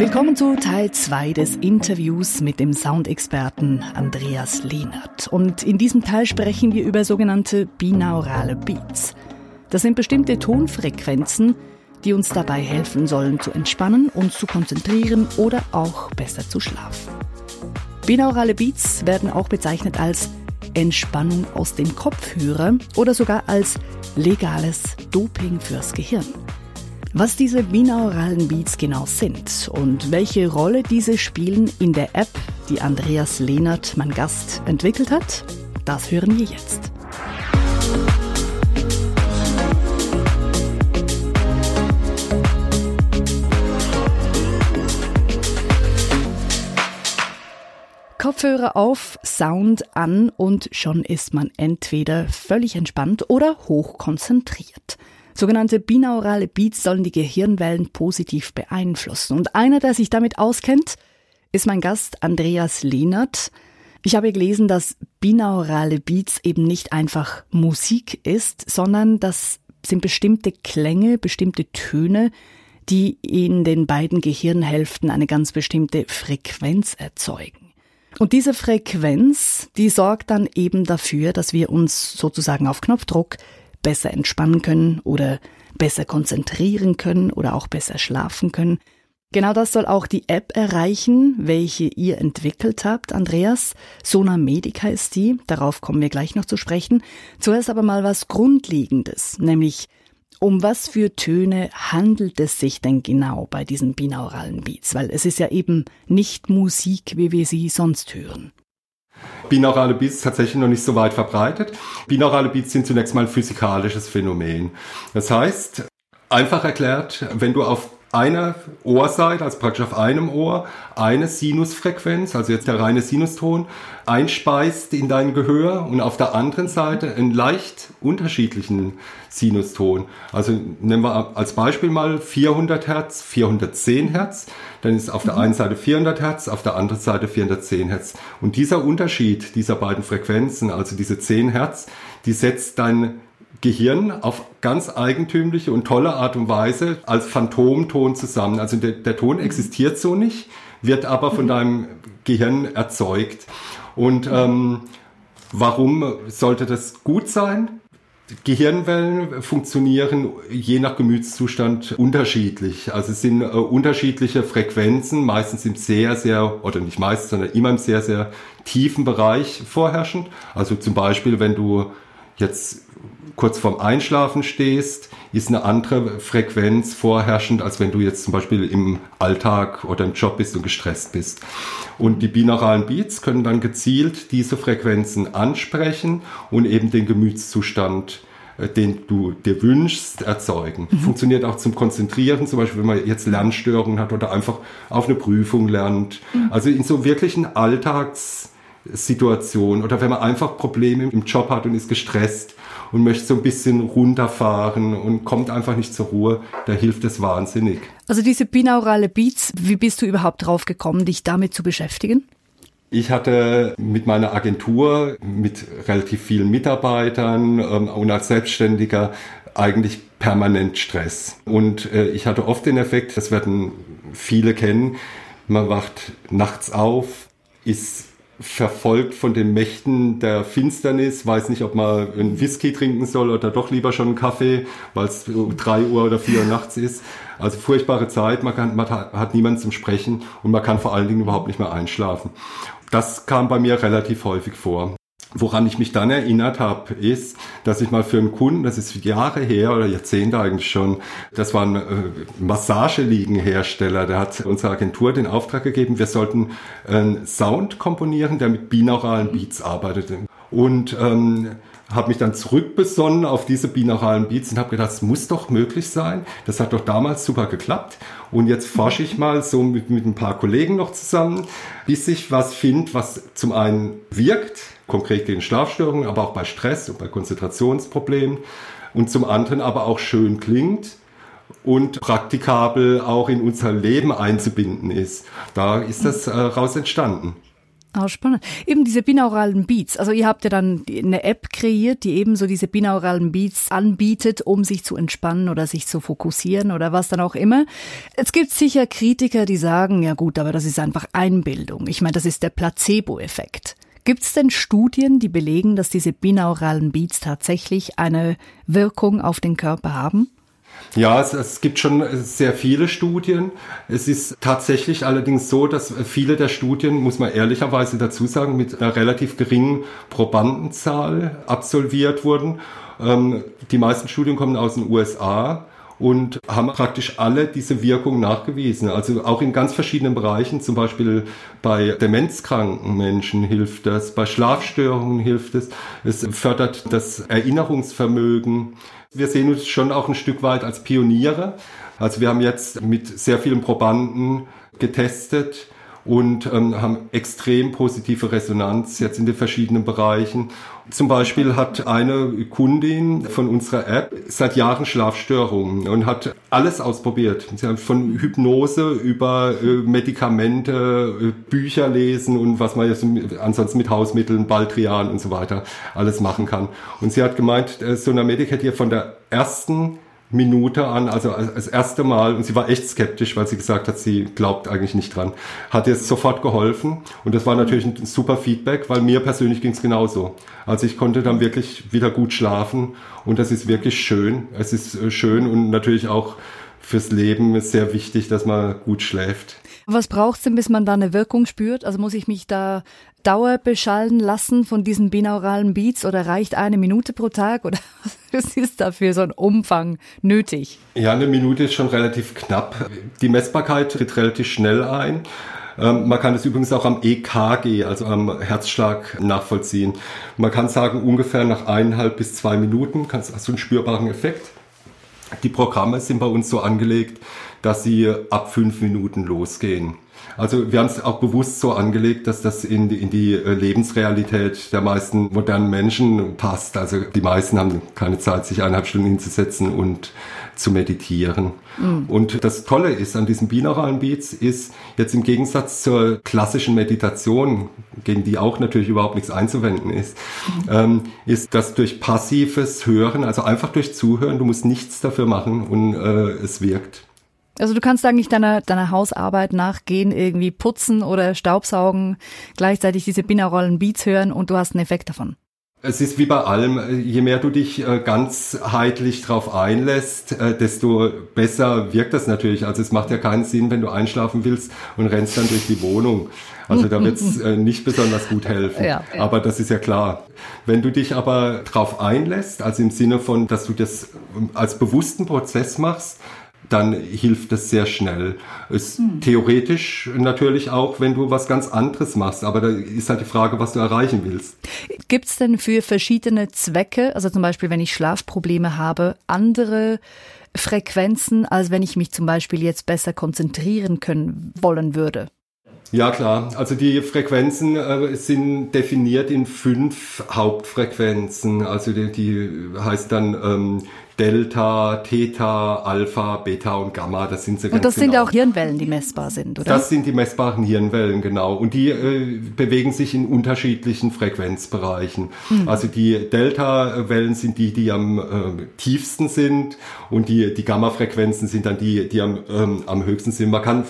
Willkommen zu Teil 2 des Interviews mit dem Soundexperten Andreas Lehnert. Und in diesem Teil sprechen wir über sogenannte binaurale Beats. Das sind bestimmte Tonfrequenzen, die uns dabei helfen sollen zu entspannen, uns zu konzentrieren oder auch besser zu schlafen. Binaurale Beats werden auch bezeichnet als Entspannung aus dem Kopfhörer oder sogar als legales Doping fürs Gehirn. Was diese binauralen Beats genau sind und welche Rolle diese spielen in der App, die Andreas Lehnert, mein Gast, entwickelt hat, das hören wir jetzt. Kopfhörer auf, Sound an und schon ist man entweder völlig entspannt oder hoch konzentriert. Sogenannte binaurale Beats sollen die Gehirnwellen positiv beeinflussen. Und einer, der sich damit auskennt, ist mein Gast Andreas Lehnert. Ich habe gelesen, dass binaurale Beats eben nicht einfach Musik ist, sondern das sind bestimmte Klänge, bestimmte Töne, die in den beiden Gehirnhälften eine ganz bestimmte Frequenz erzeugen. Und diese Frequenz, die sorgt dann eben dafür, dass wir uns sozusagen auf Knopfdruck besser entspannen können oder besser konzentrieren können oder auch besser schlafen können. Genau das soll auch die App erreichen, welche ihr entwickelt habt, Andreas. Sona Medica ist die, darauf kommen wir gleich noch zu sprechen. Zuerst aber mal was Grundlegendes, nämlich um was für Töne handelt es sich denn genau bei diesen binauralen Beats? Weil es ist ja eben nicht Musik, wie wir sie sonst hören. Binaurale Beats tatsächlich noch nicht so weit verbreitet. Binaurale Beats sind zunächst mal ein physikalisches Phänomen. Das heißt, einfach erklärt, wenn du auf einer Ohrseite, also praktisch auf einem Ohr, eine Sinusfrequenz, also jetzt der reine Sinuston, einspeist in dein Gehör und auf der anderen Seite einen leicht unterschiedlichen Sinuston. Also nehmen wir als Beispiel mal 400 Hertz, 410 Hertz, dann ist auf der mhm. einen Seite 400 Hertz, auf der anderen Seite 410 Hertz. Und dieser Unterschied dieser beiden Frequenzen, also diese 10 Hertz, die setzt dein Gehirn auf ganz eigentümliche und tolle Art und Weise als Phantomton zusammen. Also der, der Ton mhm. existiert so nicht, wird aber von mhm. deinem Gehirn erzeugt. Und ähm, warum sollte das gut sein? Gehirnwellen funktionieren je nach Gemütszustand unterschiedlich. Also es sind äh, unterschiedliche Frequenzen, meistens im sehr, sehr, oder nicht meistens, sondern immer im sehr, sehr tiefen Bereich vorherrschend. Also zum Beispiel, wenn du jetzt kurz vorm Einschlafen stehst, ist eine andere Frequenz vorherrschend, als wenn du jetzt zum Beispiel im Alltag oder im Job bist und gestresst bist. Und die binauralen Beats können dann gezielt diese Frequenzen ansprechen und eben den Gemütszustand äh, den du dir wünschst, erzeugen. Mhm. Funktioniert auch zum Konzentrieren, zum Beispiel, wenn man jetzt Lernstörungen hat oder einfach auf eine Prüfung lernt. Mhm. Also in so wirklichen Alltagssituationen oder wenn man einfach Probleme im Job hat und ist gestresst, und möchte so ein bisschen runterfahren und kommt einfach nicht zur Ruhe, da hilft es wahnsinnig. Also diese binaurale Beats, wie bist du überhaupt drauf gekommen, dich damit zu beschäftigen? Ich hatte mit meiner Agentur, mit relativ vielen Mitarbeitern ähm, und als Selbstständiger eigentlich permanent Stress. Und äh, ich hatte oft den Effekt, das werden viele kennen, man wacht nachts auf, ist verfolgt von den Mächten der Finsternis, weiß nicht, ob man einen Whisky trinken soll oder doch lieber schon einen Kaffee, weil es drei Uhr oder vier Uhr nachts ist. Also furchtbare Zeit, man, kann, man hat niemanden zum Sprechen und man kann vor allen Dingen überhaupt nicht mehr einschlafen. Das kam bei mir relativ häufig vor. Woran ich mich dann erinnert habe, ist, dass ich mal für einen Kunden, das ist Jahre her oder Jahrzehnte eigentlich schon, das war ein äh, Massageliegenhersteller, der hat unserer Agentur den Auftrag gegeben, wir sollten einen Sound komponieren, der mit binauralen Beats arbeitet. Und ähm, habe mich dann zurückbesonnen auf diese binauralen Beats und habe gedacht, es muss doch möglich sein. Das hat doch damals super geklappt. Und jetzt forsche ich mal so mit, mit ein paar Kollegen noch zusammen, bis ich was finde, was zum einen wirkt, konkret gegen Schlafstörungen, aber auch bei Stress und bei Konzentrationsproblemen und zum anderen aber auch schön klingt und praktikabel auch in unser Leben einzubinden ist. Da ist das äh, raus entstanden. Ah, spannend. Eben diese binauralen Beats. Also ihr habt ja dann eine App kreiert, die eben so diese binauralen Beats anbietet, um sich zu entspannen oder sich zu fokussieren oder was dann auch immer. Es gibt sicher Kritiker, die sagen, ja gut, aber das ist einfach Einbildung. Ich meine, das ist der Placebo-Effekt. Gibt es denn Studien, die belegen, dass diese binauralen Beats tatsächlich eine Wirkung auf den Körper haben? Ja, es, es, gibt schon sehr viele Studien. Es ist tatsächlich allerdings so, dass viele der Studien, muss man ehrlicherweise dazu sagen, mit einer relativ geringen Probandenzahl absolviert wurden. Ähm, die meisten Studien kommen aus den USA und haben praktisch alle diese Wirkung nachgewiesen. Also auch in ganz verschiedenen Bereichen, zum Beispiel bei demenzkranken Menschen hilft das, bei Schlafstörungen hilft es, es fördert das Erinnerungsvermögen. Wir sehen uns schon auch ein Stück weit als Pioniere. Also wir haben jetzt mit sehr vielen Probanden getestet und ähm, haben extrem positive Resonanz jetzt in den verschiedenen Bereichen. Zum Beispiel hat eine Kundin von unserer App seit Jahren Schlafstörungen und hat alles ausprobiert. Sie haben von Hypnose über äh, Medikamente, äh, Bücher lesen und was man jetzt ansonsten mit Hausmitteln, Baldrian und so weiter alles machen kann. Und sie hat gemeint, äh, Sonamedic hätte ihr von der ersten Minute an, also als erste Mal, und sie war echt skeptisch, weil sie gesagt hat, sie glaubt eigentlich nicht dran, hat ihr sofort geholfen. Und das war natürlich ein super Feedback, weil mir persönlich ging es genauso. Also ich konnte dann wirklich wieder gut schlafen und das ist wirklich schön. Es ist äh, schön und natürlich auch fürs Leben ist sehr wichtig, dass man gut schläft. Was braucht es denn, bis man da eine Wirkung spürt? Also muss ich mich da dauerbeschallen lassen von diesen binauralen Beats oder reicht eine Minute pro Tag oder was ist da für so ein Umfang nötig? Ja, eine Minute ist schon relativ knapp. Die Messbarkeit tritt relativ schnell ein. Ähm, man kann es übrigens auch am EKG, also am Herzschlag, nachvollziehen. Man kann sagen, ungefähr nach eineinhalb bis zwei Minuten hast du einen spürbaren Effekt. Die Programme sind bei uns so angelegt, dass sie ab fünf Minuten losgehen. Also wir haben es auch bewusst so angelegt, dass das in die, in die äh, Lebensrealität der meisten modernen Menschen passt. Also die meisten haben keine Zeit, sich eineinhalb Stunden hinzusetzen und zu meditieren. Mhm. Und das Tolle ist an diesen binauralen Beats ist jetzt im Gegensatz zur klassischen Meditation, gegen die auch natürlich überhaupt nichts einzuwenden ist, mhm. ähm, ist dass durch passives Hören, also einfach durch Zuhören, du musst nichts dafür machen und äh, es wirkt. Also du kannst eigentlich deiner, deiner Hausarbeit nachgehen, irgendwie putzen oder Staubsaugen, gleichzeitig diese binauralen Beats hören und du hast einen Effekt davon. Es ist wie bei allem, je mehr du dich äh, ganzheitlich drauf einlässt, äh, desto besser wirkt das natürlich. Also es macht ja keinen Sinn, wenn du einschlafen willst und rennst dann durch die Wohnung. Also da wird es äh, nicht besonders gut helfen. Ja, ja. Aber das ist ja klar. Wenn du dich aber drauf einlässt, also im Sinne von, dass du das als bewussten Prozess machst, dann hilft es sehr schnell. Es hm. Theoretisch natürlich auch, wenn du was ganz anderes machst, aber da ist halt die Frage, was du erreichen willst. Gibt es denn für verschiedene Zwecke, also zum Beispiel, wenn ich Schlafprobleme habe, andere Frequenzen, als wenn ich mich zum Beispiel jetzt besser konzentrieren können wollen würde? Ja klar, also die Frequenzen äh, sind definiert in fünf Hauptfrequenzen. Also die, die heißt dann ähm, Delta, Theta, Alpha, Beta und Gamma. Das sind sie Und das genau. sind auch Hirnwellen, die messbar sind, oder? Das sind die messbaren Hirnwellen, genau. Und die äh, bewegen sich in unterschiedlichen Frequenzbereichen. Mhm. Also die Delta-Wellen sind die, die am äh, tiefsten sind und die, die Gamma-Frequenzen sind dann die, die am, ähm, am höchsten sind. Man kann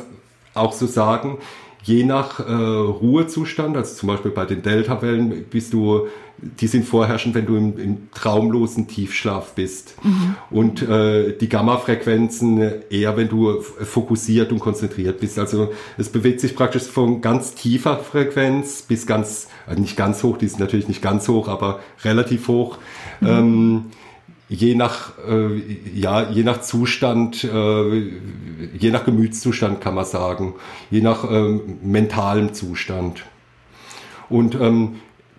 auch so sagen, je nach äh, Ruhezustand, also zum Beispiel bei den Delta-Wellen bist du, die sind vorherrschend, wenn du im, im traumlosen Tiefschlaf bist. Mhm. Und äh, die Gamma-Frequenzen eher, wenn du fokussiert und konzentriert bist. Also es bewegt sich praktisch von ganz tiefer Frequenz bis ganz, also nicht ganz hoch, die ist natürlich nicht ganz hoch, aber relativ hoch. Mhm. Ähm, je nach, äh, ja, je nach Zustand, äh, je nach Gemütszustand kann man sagen, je nach ähm, mentalem Zustand. Und ähm,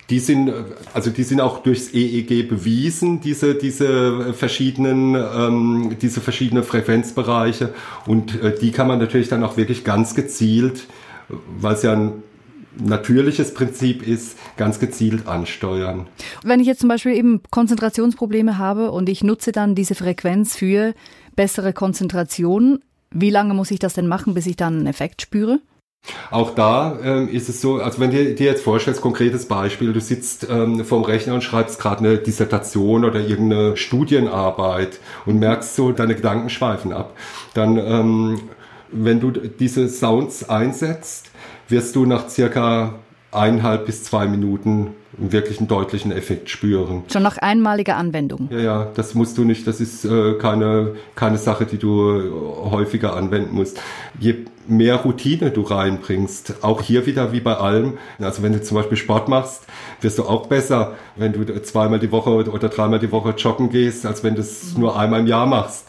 die sind, also die sind auch durchs EEG bewiesen, diese, diese verschiedenen, ähm, diese verschiedenen Frequenzbereiche. Und äh, die kann man natürlich dann auch wirklich ganz gezielt, weil es ja ein natürliches Prinzip ist, ganz gezielt ansteuern. Wenn ich jetzt zum Beispiel eben Konzentrationsprobleme habe und ich nutze dann diese Frequenz für bessere Konzentration, wie lange muss ich das denn machen, bis ich dann einen Effekt spüre? Auch da ähm, ist es so, also wenn du dir jetzt vorstellst, konkretes Beispiel, du sitzt ähm, vorm Rechner und schreibst gerade eine Dissertation oder irgendeine Studienarbeit und merkst so, deine Gedanken schweifen ab, dann, ähm, wenn du diese Sounds einsetzt, wirst du nach circa eineinhalb bis zwei Minuten einen wirklichen deutlichen Effekt spüren. Schon nach einmaliger Anwendung. Ja, ja, das musst du nicht, das ist äh, keine, keine Sache, die du häufiger anwenden musst. Je mehr Routine du reinbringst, auch hier wieder wie bei allem, also wenn du zum Beispiel Sport machst, wirst du auch besser, wenn du zweimal die Woche oder dreimal die Woche joggen gehst, als wenn du es nur einmal im Jahr machst.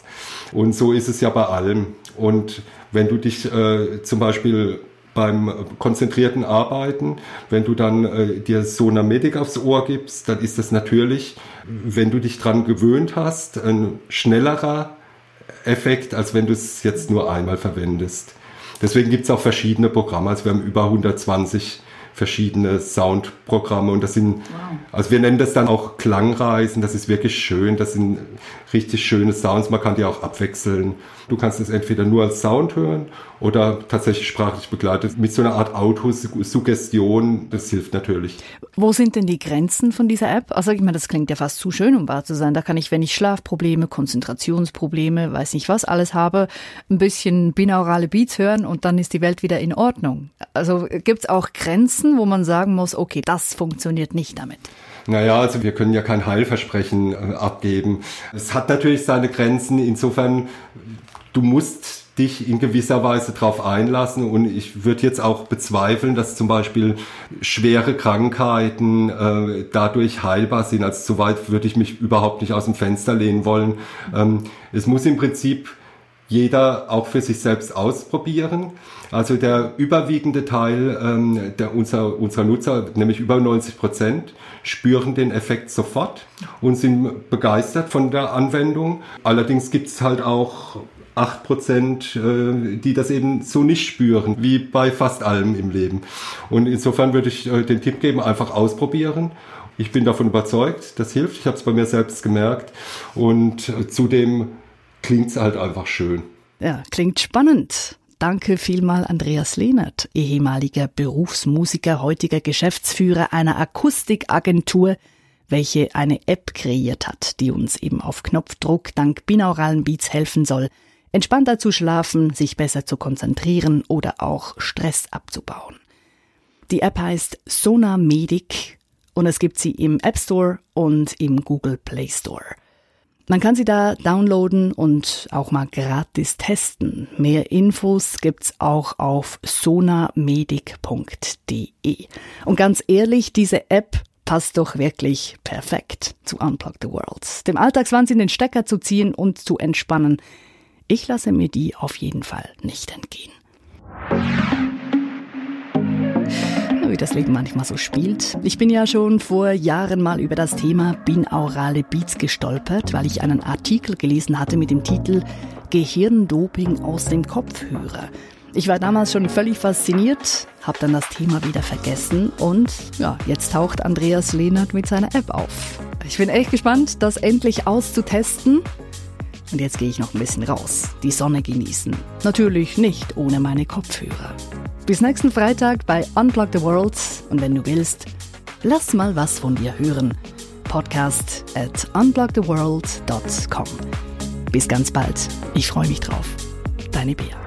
Und so ist es ja bei allem. Und wenn du dich äh, zum Beispiel beim konzentrierten Arbeiten, wenn du dann äh, dir so eine Medic aufs Ohr gibst, dann ist das natürlich, wenn du dich dran gewöhnt hast, ein schnellerer Effekt, als wenn du es jetzt nur einmal verwendest. Deswegen gibt es auch verschiedene Programme. Also wir haben über 120 verschiedene Soundprogramme und das sind, wow. also wir nennen das dann auch Klangreisen, das ist wirklich schön, das sind richtig schöne Sounds, man kann die auch abwechseln. Du kannst es entweder nur als Sound hören oder tatsächlich sprachlich begleitet mit so einer Art Autosuggestion, das hilft natürlich. Wo sind denn die Grenzen von dieser App? Also ich meine, das klingt ja fast zu schön, um wahr zu sein. Da kann ich, wenn ich Schlafprobleme, Konzentrationsprobleme, weiß nicht was alles habe, ein bisschen binaurale Beats hören und dann ist die Welt wieder in Ordnung. Also gibt es auch Grenzen, wo man sagen muss, okay, das funktioniert nicht damit. Naja, also wir können ja kein Heilversprechen äh, abgeben. Es hat natürlich seine Grenzen. Insofern, du musst dich in gewisser Weise darauf einlassen. Und ich würde jetzt auch bezweifeln, dass zum Beispiel schwere Krankheiten äh, dadurch heilbar sind. Also soweit würde ich mich überhaupt nicht aus dem Fenster lehnen wollen. Ähm, es muss im Prinzip jeder auch für sich selbst ausprobieren. Also der überwiegende Teil ähm, der, unserer, unserer Nutzer, nämlich über 90 Prozent, spüren den Effekt sofort und sind begeistert von der Anwendung. Allerdings gibt es halt auch 8 Prozent, äh, die das eben so nicht spüren, wie bei fast allem im Leben. Und insofern würde ich äh, den Tipp geben, einfach ausprobieren. Ich bin davon überzeugt, das hilft. Ich habe es bei mir selbst gemerkt. Und äh, zudem klingt es halt einfach schön. Ja, klingt spannend. Danke vielmal Andreas Lehnert, ehemaliger Berufsmusiker, heutiger Geschäftsführer einer Akustikagentur, welche eine App kreiert hat, die uns eben auf Knopfdruck dank binauralen Beats helfen soll, entspannter zu schlafen, sich besser zu konzentrieren oder auch Stress abzubauen. Die App heißt Sona Medic und es gibt sie im App Store und im Google Play Store. Man kann sie da downloaden und auch mal gratis testen. Mehr Infos gibt's auch auf sonamedic.de. Und ganz ehrlich, diese App passt doch wirklich perfekt zu Unplug the World. Dem Alltagswahnsinn den Stecker zu ziehen und zu entspannen. Ich lasse mir die auf jeden Fall nicht entgehen wie das Leben manchmal so spielt. Ich bin ja schon vor Jahren mal über das Thema binaurale Beats gestolpert, weil ich einen Artikel gelesen hatte mit dem Titel Gehirndoping aus dem Kopfhörer. Ich war damals schon völlig fasziniert, habe dann das Thema wieder vergessen und ja, jetzt taucht Andreas Lehnert mit seiner App auf. Ich bin echt gespannt, das endlich auszutesten. Und jetzt gehe ich noch ein bisschen raus, die Sonne genießen. Natürlich nicht ohne meine Kopfhörer. Bis nächsten Freitag bei Unplug the World und wenn du willst, lass mal was von dir hören. Podcast at unplugtheworld.com. Bis ganz bald. Ich freue mich drauf. Deine Bea.